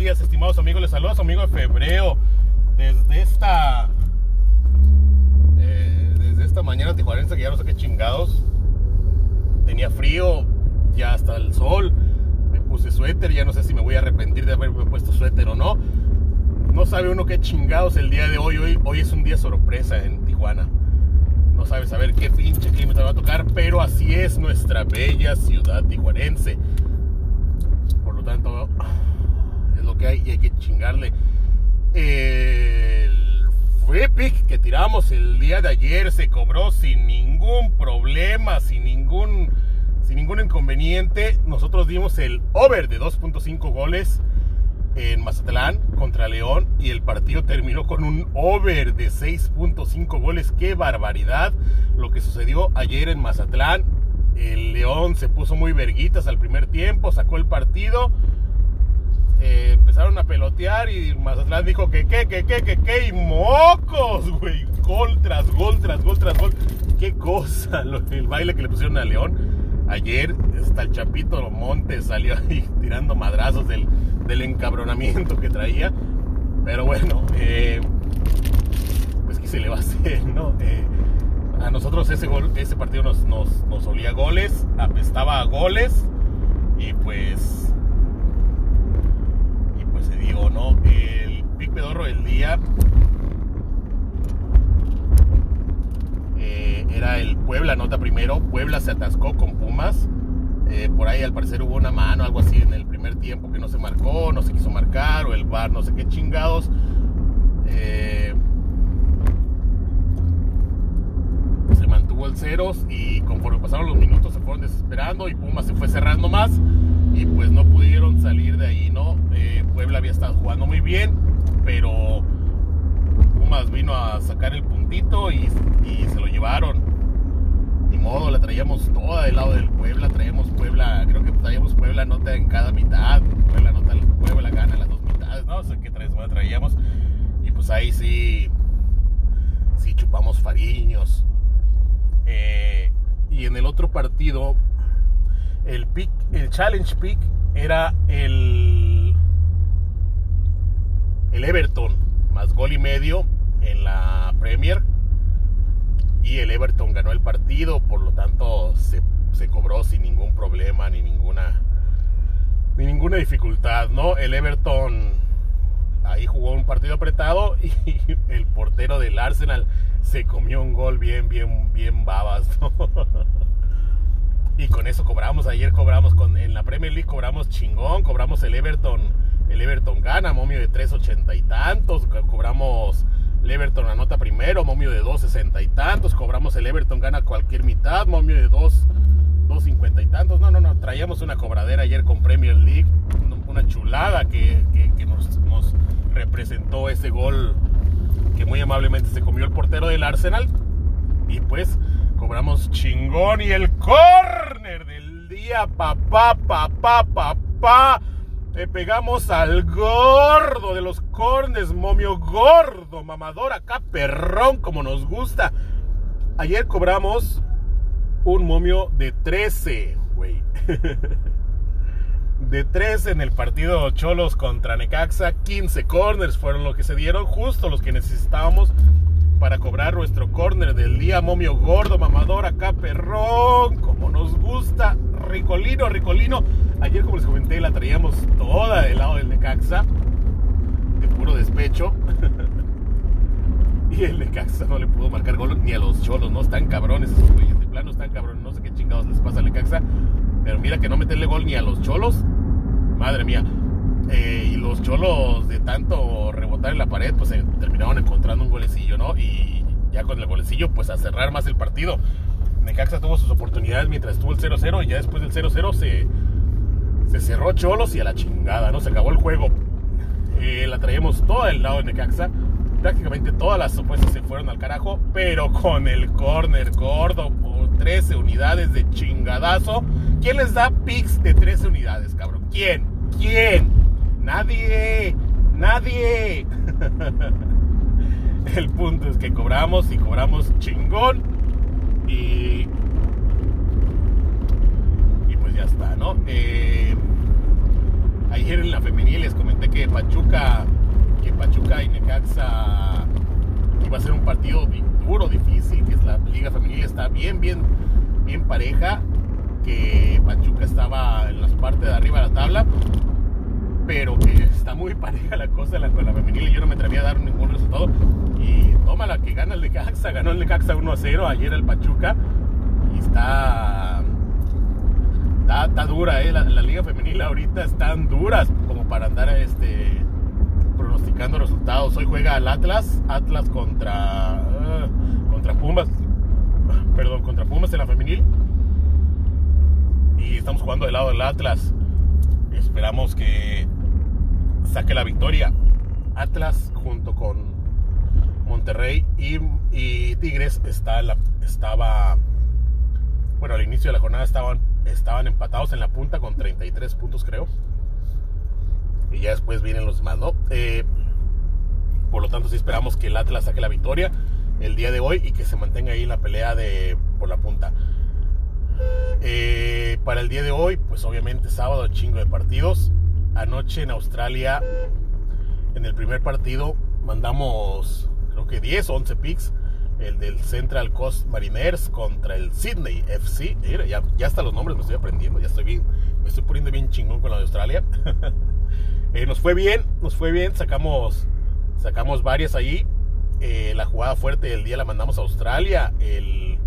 días, estimados amigos. Les saluda su amigo de febrero. Desde esta. eh, desde esta mañana tijuanense que ya no sé qué chingados. Tenía frío, ya hasta el sol. Me puse suéter, ya no sé si me voy a arrepentir de haberme puesto suéter o no. No sabe uno qué chingados el día de hoy. Hoy, hoy es un día sorpresa en Tijuana. No sabe saber qué pinche clima te va a tocar, pero así es nuestra bella ciudad tijuanense. Por lo tanto, es lo que hay y hay que chingarle. El free pick que tiramos el día de ayer se cobró sin ningún problema, sin ningún, sin ningún inconveniente. Nosotros dimos el over de 2.5 goles en Mazatlán contra León y el partido terminó con un over de 6.5 goles. ¡Qué barbaridad! Lo que sucedió ayer en Mazatlán. El León se puso muy verguitas al primer tiempo, sacó el partido. Eh, empezaron a pelotear y Mazatlán dijo que qué, que qué, que qué, y mocos, güey. Gol tras gol, tras gol, tras gol. Qué cosa, lo- el baile que le pusieron a León. Ayer hasta el Chapito Montes salió ahí tirando madrazos del, del encabronamiento que traía. Pero bueno, eh, pues qué se le va a hacer, ¿no? Eh, a nosotros ese, gol, ese partido nos, nos, nos olía goles, apestaba a goles. Y pues ¿no? El pick pedorro del día eh, era el Puebla, nota primero. Puebla se atascó con Pumas. Eh, por ahí al parecer hubo una mano, algo así en el primer tiempo que no se marcó, no se quiso marcar, o el bar, no sé qué chingados. Eh, se mantuvo el ceros y conforme pasaron los minutos se fueron desesperando y Pumas se fue cerrando más y pues no pudieron salir de ahí, ¿no? Eh, Puebla había estado jugando muy bien, pero Pumas vino a sacar el puntito y, se lo llevaron. Ni modo, la traíamos toda del lado del Puebla, traíamos Puebla, creo que traíamos Puebla nota en cada mitad, Puebla nota, Puebla gana las dos mitades, ¿no? O sea, que traes- traíamos y pues ahí sí, sí chupamos fariños. Eh, y en el otro partido, el pick, el challenge pick era el el Everton más gol y medio en la Premier y el Everton ganó el partido, por lo tanto se, se cobró sin ningún problema ni ninguna ni ninguna dificultad, ¿no? El Everton ahí jugó un partido apretado y el portero del Arsenal se comió un gol bien, bien, bien babas. Y con eso cobramos, ayer cobramos con, en la Premier League cobramos chingón, cobramos el Everton, el Everton gana, momio de 3.80 y tantos, co- cobramos el Everton anota primero, momio de 2.60 y tantos, cobramos el Everton gana cualquier mitad, momio de 2, 2.50 y tantos, no, no, no, traíamos una cobradera ayer con Premier League, una- chulada que, que- que nos, nos representó ese gol que muy amablemente se comió el portero del Arsenal. Y pues cobramos chingón y el corner del día, papá, papá, papá. Le pegamos al gordo de los corners, momio gordo, mamador, acá perrón como nos gusta. Ayer cobramos un momio de 13, güey. De 13 en el partido Cholos contra Necaxa, 15 corners fueron lo que se dieron, justo los que necesitábamos para cobrar nuestro corner del día, momio gordo, mamador, acá perrón, como nos gusta, ricolino, ricolino. Ayer, como les comenté, la traíamos toda del lado del Necaxa, de puro despecho. y el Necaxa no le pudo marcar gol ni a los cholos, no están cabrones esos güeyes, de plano están cabrones, no sé qué chingados les pasa al Necaxa, pero mira que no meterle gol ni a los cholos, madre mía. Eh, y los cholos de tanto rebotar en la pared, pues se terminaron encontrando un golecillo, ¿no? Y ya con el golecillo, pues a cerrar más el partido. Necaxa tuvo sus oportunidades mientras estuvo el 0-0 y ya después del 0-0 se, se cerró Cholos y a la chingada, ¿no? Se acabó el juego. Eh, la traíamos toda del lado de Necaxa. Prácticamente todas las opuestas se fueron al carajo, pero con el corner gordo por 13 unidades de chingadazo. ¿Quién les da picks de 13 unidades, cabrón? ¿Quién? ¿Quién? Nadie. Nadie. El punto es que cobramos y cobramos chingón. Y. Y pues ya está, ¿no? Eh, ayer en la femenil les comenté que Pachuca, que Pachuca y Necaxa iba a ser un partido duro, difícil, que es la Liga Femenil está bien, bien, bien pareja, que Pachuca estaba en las partes de arriba de la tabla, pero que está muy pareja la cosa con la femenil y yo no me atrevía a dar ningún resultado. Y toma la que gana el Necaxa, ganó el Necaxa 1 a 0 ayer el Pachuca y está está, dura, eh, la, liga femenil ahorita están duras como para andar este pronosticando resultados. Hoy juega el Atlas, Atlas contra uh, contra Pumas, perdón, contra Pumas en la femenil. Y estamos jugando del lado del Atlas. Esperamos que saque la victoria. Atlas junto con Monterrey y, Tigres está la, estaba bueno al inicio de la jornada estaban estaban empatados en la punta con 33 puntos, creo. Y ya después vienen los demás, ¿no? Eh, por lo tanto, sí esperamos que el Atlas saque la victoria el día de hoy y que se mantenga ahí la pelea de, por la punta. Eh, para el día de hoy, pues obviamente sábado, chingo de partidos. Anoche en Australia, en el primer partido, mandamos creo que 10 o 11 picks el del Central Coast Mariners contra el Sydney FC. Mira, ya, ya hasta los nombres me estoy aprendiendo, ya estoy bien, me estoy poniendo bien chingón con la de Australia. Eh, nos fue bien, nos fue bien, sacamos, sacamos varias ahí. Eh, la jugada fuerte del día la mandamos a Australia. El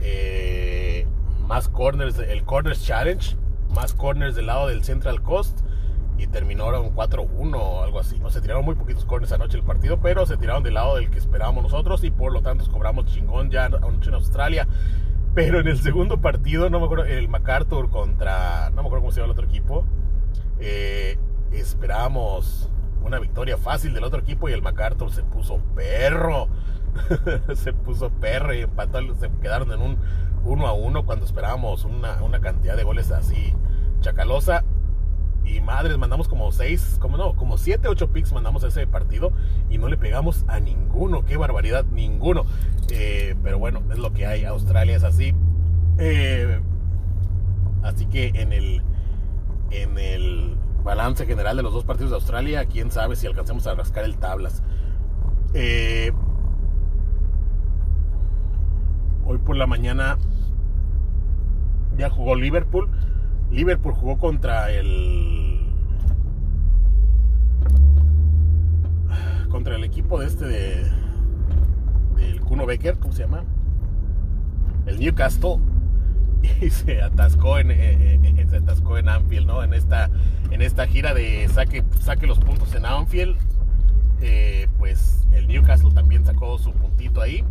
eh, más corners, el Corners Challenge, más corners del lado del Central Coast y terminaron 4-1 o algo así. No se tiraron muy poquitos corners anoche el partido, pero se tiraron del lado del que esperábamos nosotros y por lo tanto cobramos chingón ya anoche en Australia. Pero en el segundo partido, no me acuerdo, el MacArthur contra, no me acuerdo cómo se llama el otro equipo, eh, esperábamos una victoria fácil del otro equipo y el MacArthur se puso perro. se puso perro y empató, se quedaron en un 1 a 1 cuando esperábamos una, una cantidad de goles así chacalosa y madres, mandamos como seis, como no, como siete, ocho picks mandamos a ese partido y no le pegamos a ninguno. Qué barbaridad, ninguno. Eh, pero bueno, es lo que hay. Australia es así. Eh, así que en el, en el balance general de los dos partidos de Australia, quién sabe si alcancemos a rascar el tablas. Eh, hoy por la mañana ya jugó Liverpool Liverpool jugó contra el contra el equipo de este de del Kuno Becker, ¿cómo se llama? El Newcastle y se atascó en eh, eh, se atascó en Anfield, ¿no? En esta en esta gira de saque saque los puntos en Anfield, eh, pues el Newcastle también sacó su puntito ahí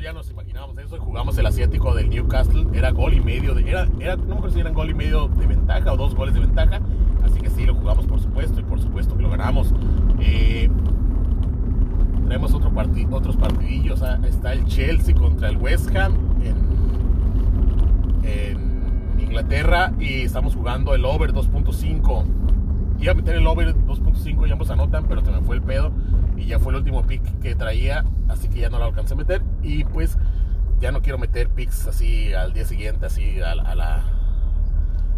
ya nos imaginábamos eso y jugamos el asiático del Newcastle. Era gol y medio, de, era, era, no me acuerdo si gol y medio de ventaja o dos goles de ventaja. Así que sí, lo jugamos por supuesto y por supuesto que lo ganamos. Eh, tenemos otro otros partidillos. Ah, está el Chelsea contra el West Ham en, en Inglaterra y estamos jugando el over 2.5 iba a meter el over 2.5 y ambos anotan, pero se me fue el pedo y ya fue el último pick que traía, así que ya no lo alcancé a meter y pues ya no quiero meter picks así al día siguiente, así a, la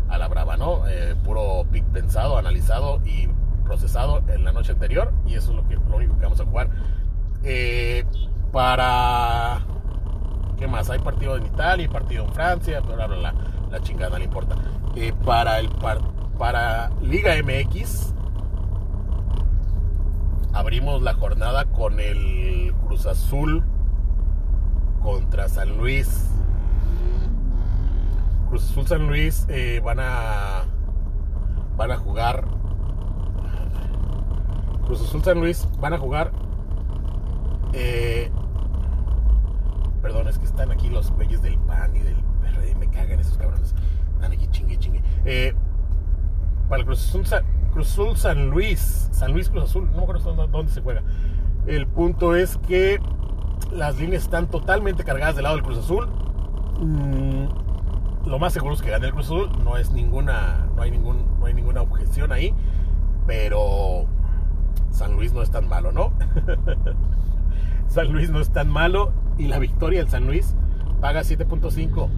a la brava, ¿no? Eh, puro pick pensado, analizado y procesado en la noche anterior y eso es lo, que, lo único que vamos a jugar. Eh, para... ¿Qué más? Hay partido en Italia partido en Francia, bla, bla, la chingada no importa. Eh, para el partido para Liga MX abrimos la jornada con el Cruz Azul contra San Luis. Cruz Azul San Luis eh, van a van a jugar. Cruz Azul San Luis van a jugar eh, perdón es que están aquí los güeyes del PAN y del PRD me cagan esos cabrones. Están aquí chingue chingue. Eh, para el Cruz Azul, San Luis, San Luis Cruz Azul, no me acuerdo dónde se juega. El punto es que las líneas están totalmente cargadas del lado del Cruz Azul. Mm, lo más seguro es que gane el Cruz Azul, no es ninguna, no hay ningún, no hay ninguna objeción ahí, pero San Luis no es tan malo, ¿no? San Luis no es tan malo y la victoria del San Luis paga 7.5.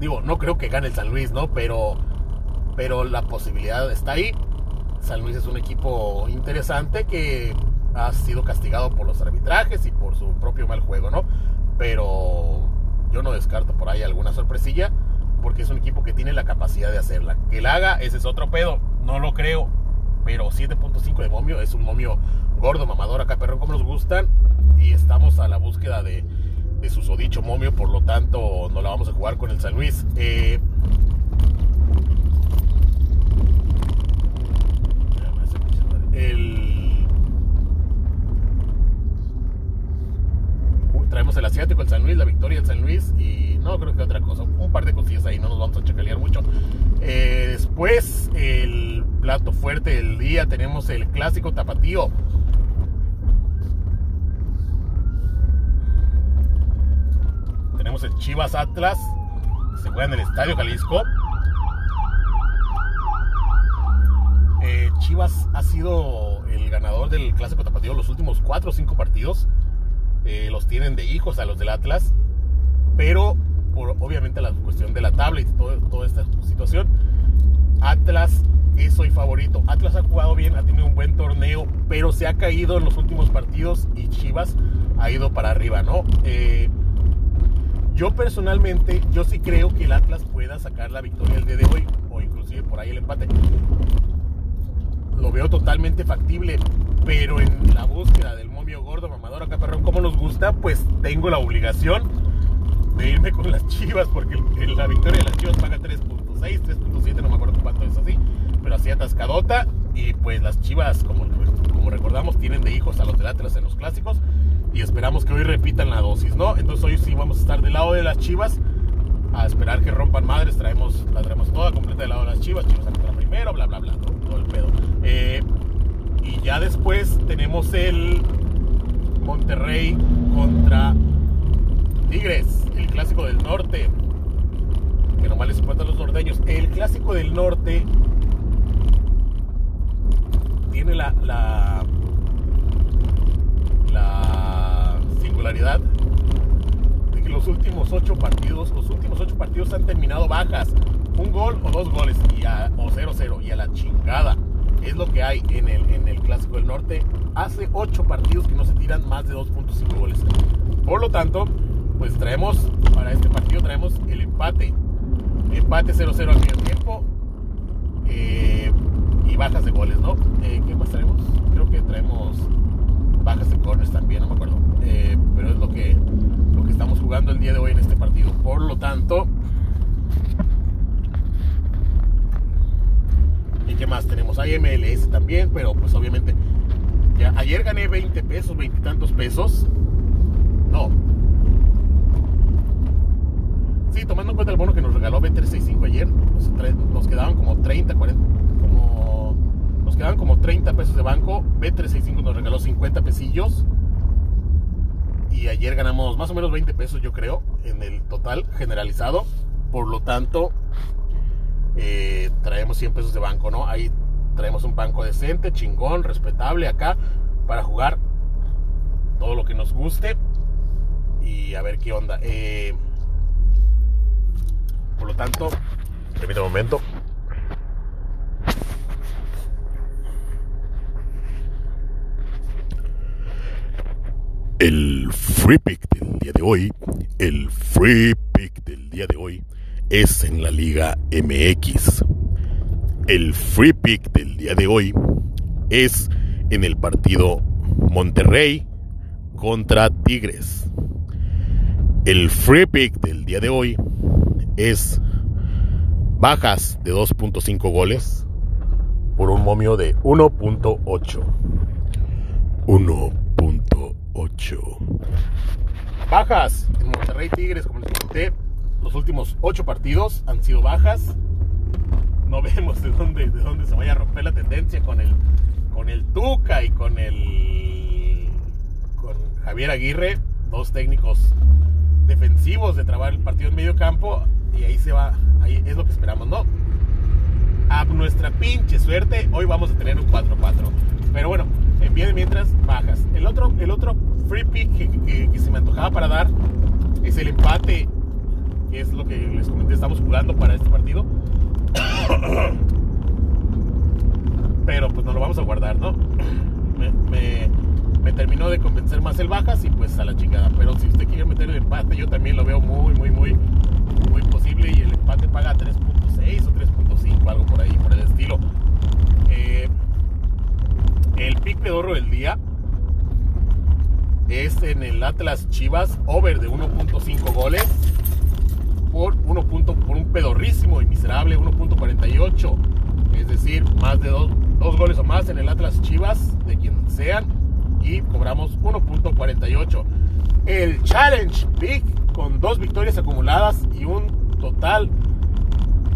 Digo, no creo que gane el San Luis, ¿no? Pero pero la posibilidad está ahí. San Luis es un equipo interesante que ha sido castigado por los arbitrajes y por su propio mal juego, ¿no? Pero yo no descarto por ahí alguna sorpresilla porque es un equipo que tiene la capacidad de hacerla. Que la haga, ese es otro pedo, no lo creo. Pero 7.5 de momio es un momio gordo, mamador, acá perrón como nos gustan. Y estamos a la búsqueda de, de su sodicho momio, por lo tanto no la vamos a jugar con el San Luis. Eh, el, traemos el asiático, el San Luis, la victoria del San Luis y no creo que otra cosa, un par de cosillas ahí, no nos vamos a chacalear mucho. Eh, después, el plato fuerte del tenemos el clásico tapatío. Tenemos el Chivas Atlas, se juega en el Estadio Jalisco. Eh, Chivas ha sido el ganador del Clásico Tapatío los últimos 4 o 5 partidos. Eh, los tienen de hijos a los del Atlas. Pero por obviamente la cuestión de la tabla y toda esta situación, Atlas es hoy favorito. Atlas ha jugado bien, ha tenido un buen torneo, pero se ha caído en los últimos partidos y Chivas ha ido para arriba, ¿no? Eh, yo personalmente, yo sí creo que el Atlas pueda sacar la victoria el día de hoy, o inclusive por ahí el empate lo veo totalmente factible, pero en la búsqueda del momio gordo, mamador, acá perrón, como nos gusta, pues tengo la obligación de irme con las chivas, porque la victoria de las chivas paga 3.6, 3.7, no me acuerdo cuánto es así, pero así atascadota, y pues las chivas, como, recordamos, tienen de hijos a los del Atlas en los clásicos, y esperamos que hoy repitan la dosis, ¿no? Entonces hoy sí vamos a estar del lado de las chivas, a esperar que rompan madres, traemos, la traemos toda completa del lado de las chivas, chivas la primero, bla, bla, bla, todo, el pedo. Eh, y ya después tenemos el Monterrey contra Tigres, el clásico del norte, que nomás les los norteños. El clásico del norte tiene la, la, la singularidad los últimos ocho partidos, los últimos ocho partidos han terminado bajas. Un gol o dos goles y a, o 0-0 y a la chingada. Es lo que hay en el, en el Clásico del Norte. Hace ocho partidos que no se tiran más de 2.5 goles. Por lo tanto, pues traemos, para este partido traemos el empate. Empate 0-0 al medio tiempo. Eh, y bajas de goles, ¿no? Eh, ¿Qué más traemos? Creo que traemos bajas de corners también, no me acuerdo. Eh, pero es lo que que estamos jugando el día de hoy en este partido. Por lo tanto, ¿y qué más tenemos? Hay MLS también, pero pues obviamente, ya, ayer gané 20 pesos, 20 y tantos pesos. No. Tomando en cuenta el bono que nos regaló B365 ayer, nos, quedaban como 30, 40, como, nos quedaban como 30 pesos de banco. B365 nos regaló 50 pesillos y ayer ganamos más o menos 20 pesos, yo creo, en el total generalizado. Por lo tanto, eh, traemos 100 pesos de banco, ¿no? Ahí traemos un banco decente, chingón, respetable acá, para jugar todo lo que nos guste y a ver qué onda. Eh, por lo tanto, permítame un momento. El free pick del día de hoy, el free pick del día de hoy es en la Liga MX. El free pick del día de hoy es en el partido Monterrey contra Tigres. El free pick del día de hoy es bajas de 2.5 goles por un momio de 1.8. 1.8. 8. Bajas en Monterrey Tigres, como les comenté, los últimos 8 partidos han sido bajas. No vemos de dónde, de dónde se vaya a romper la tendencia con el, con el Tuca y con el con Javier Aguirre, dos técnicos defensivos de trabar el partido en medio campo y ahí se va, ahí es lo que esperamos, ¿no? A nuestra pinche suerte, hoy vamos a tener un 4-4. Pero bueno, en pie de mientras bajas. El otro, el otro free pick que, se me antojaba para dar es el empate, que es lo que les comenté, estamos jugando para este partido. pero pues nos lo vamos a guardar, ¿no? me, me, terminó de convencer más el Bajas y pues a la chingada. Pero si usted quiere meter el empate, yo también lo veo muy, muy, muy y el empate paga 3.6 o 3.5, algo por ahí, por el estilo. Eh, el pick pedorro del día es en el Atlas Chivas, over de 1.5 goles por, 1 punto, por un pedorrísimo y miserable 1.48. Es decir, más de dos, goles o más en el Atlas Chivas, de quien sean, y cobramos 1.48. El Challenge Big con dos victorias acumuladas y un total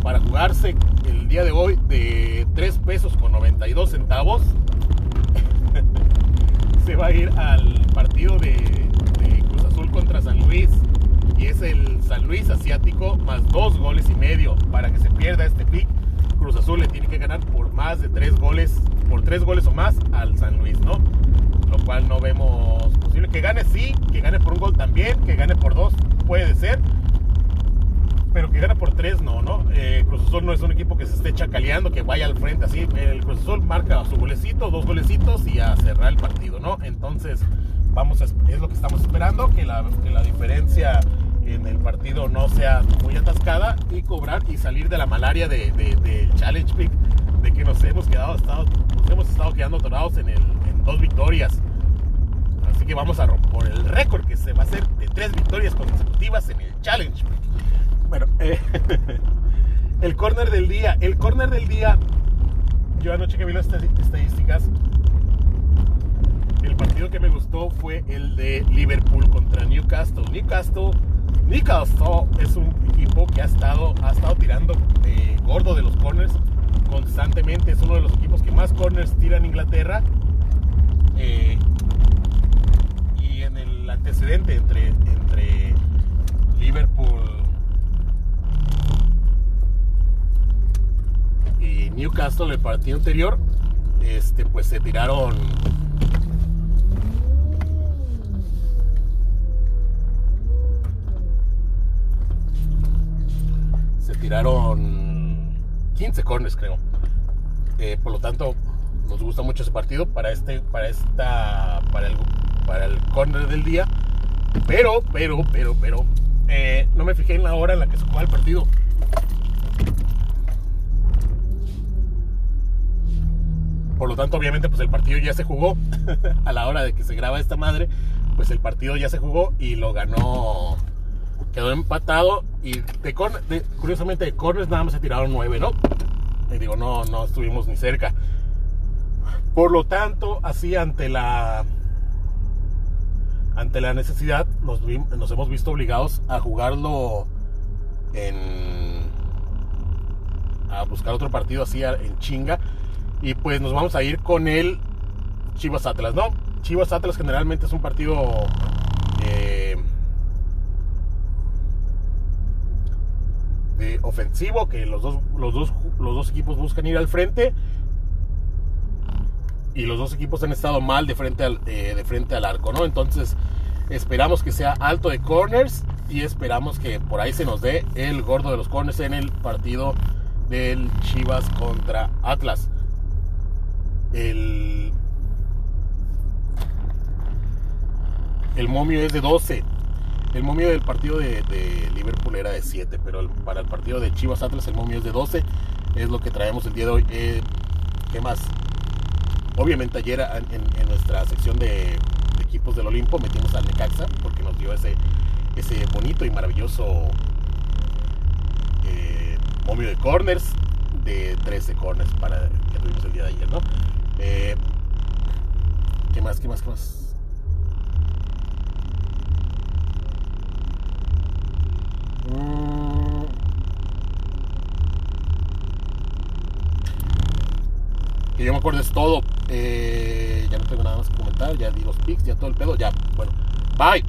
para jugarse el día de hoy de 3 pesos con 92 centavos se va a ir al partido de, Cruz Azul contra San Luis. Y es el San Luis asiático más dos goles y medio. Para que se pierda este pick, Cruz Azul le tiene que ganar por más de tres goles, por tres goles o más al San Luis, ¿no? Lo cual no vemos posible. Que gane sí, que gane por un gol también, que gane por dos, puede ser pero que gana por tres no, ¿no? Eh, Cruz Azul no es un equipo que se esté chacaleando, que vaya al frente así. El Cruz Azul marca su golecito, dos golecitos y a cerrar el partido, ¿no? Entonces, vamos a, es lo que estamos esperando, que la, que la diferencia en el partido no sea muy atascada y cobrar y salir de la malaria de, de, Challenge Pick, de que nos hemos quedado, estado, nos hemos estado quedando atorados en, el, en dos victorias. Así que vamos a romper el récord que se va a hacer de tres victorias consecutivas en el Challenge Pick. Bueno, eh, el corner del día. El corner del día, yo anoche que vi las estadísticas, el partido que me gustó fue el de Liverpool contra Newcastle. Newcastle, Newcastle es un equipo que ha estado, ha estado tirando eh, gordo de los corners constantemente. Es uno de los equipos que más corners tira en Inglaterra. Eh, y en el antecedente entre, entre Liverpool y Newcastle el partido anterior, este, pues se tiraron se tiraron 15 corners creo. Eh, por lo tanto, nos gusta mucho ese partido para este, para esta, para el, para el corner del día. Pero, pero, pero, pero, eh, no me fijé en la hora en la que se jugaba el partido. Por lo tanto, obviamente, pues el partido ya se jugó. a la hora de que se graba esta madre, pues el partido ya se jugó y lo ganó. Quedó empatado y de, curiosamente de corners nada más se tiraron nueve, ¿no? Y digo, no, no estuvimos ni cerca. Por lo tanto, así ante la ante la necesidad nos, nos hemos visto obligados a jugarlo en a buscar otro partido así en chinga y pues nos vamos a ir con el Chivas Atlas, ¿no? Chivas Atlas generalmente es un partido eh, de ofensivo, que los dos, los, dos, los dos equipos buscan ir al frente. Y los dos equipos han estado mal de frente al, eh, de frente al arco, ¿no? Entonces esperamos que sea alto de corners y esperamos que por ahí se nos dé el gordo de los corners en el partido del Chivas contra Atlas. El, el momio es de 12. El momio del partido de, Liverpool era de 7, pero para el partido de Chivas Atlas el momio es de 12. Es lo que traemos el día de hoy. Eh, ¿Qué más? Obviamente ayer en, nuestra sección de, equipos del Olimpo metimos al Necaxa porque nos dio ese, ese bonito y maravilloso eh, momio de corners de 13 corners para que tuvimos el día de ayer, ¿no? Eh, ¿Qué más? ¿Qué más? ¿Qué más? Mm. Que yo me acuerdo es todo. Eh, ya no tengo nada más que comentar. Ya di los pics, ya todo el pedo. Ya, bueno. Bye.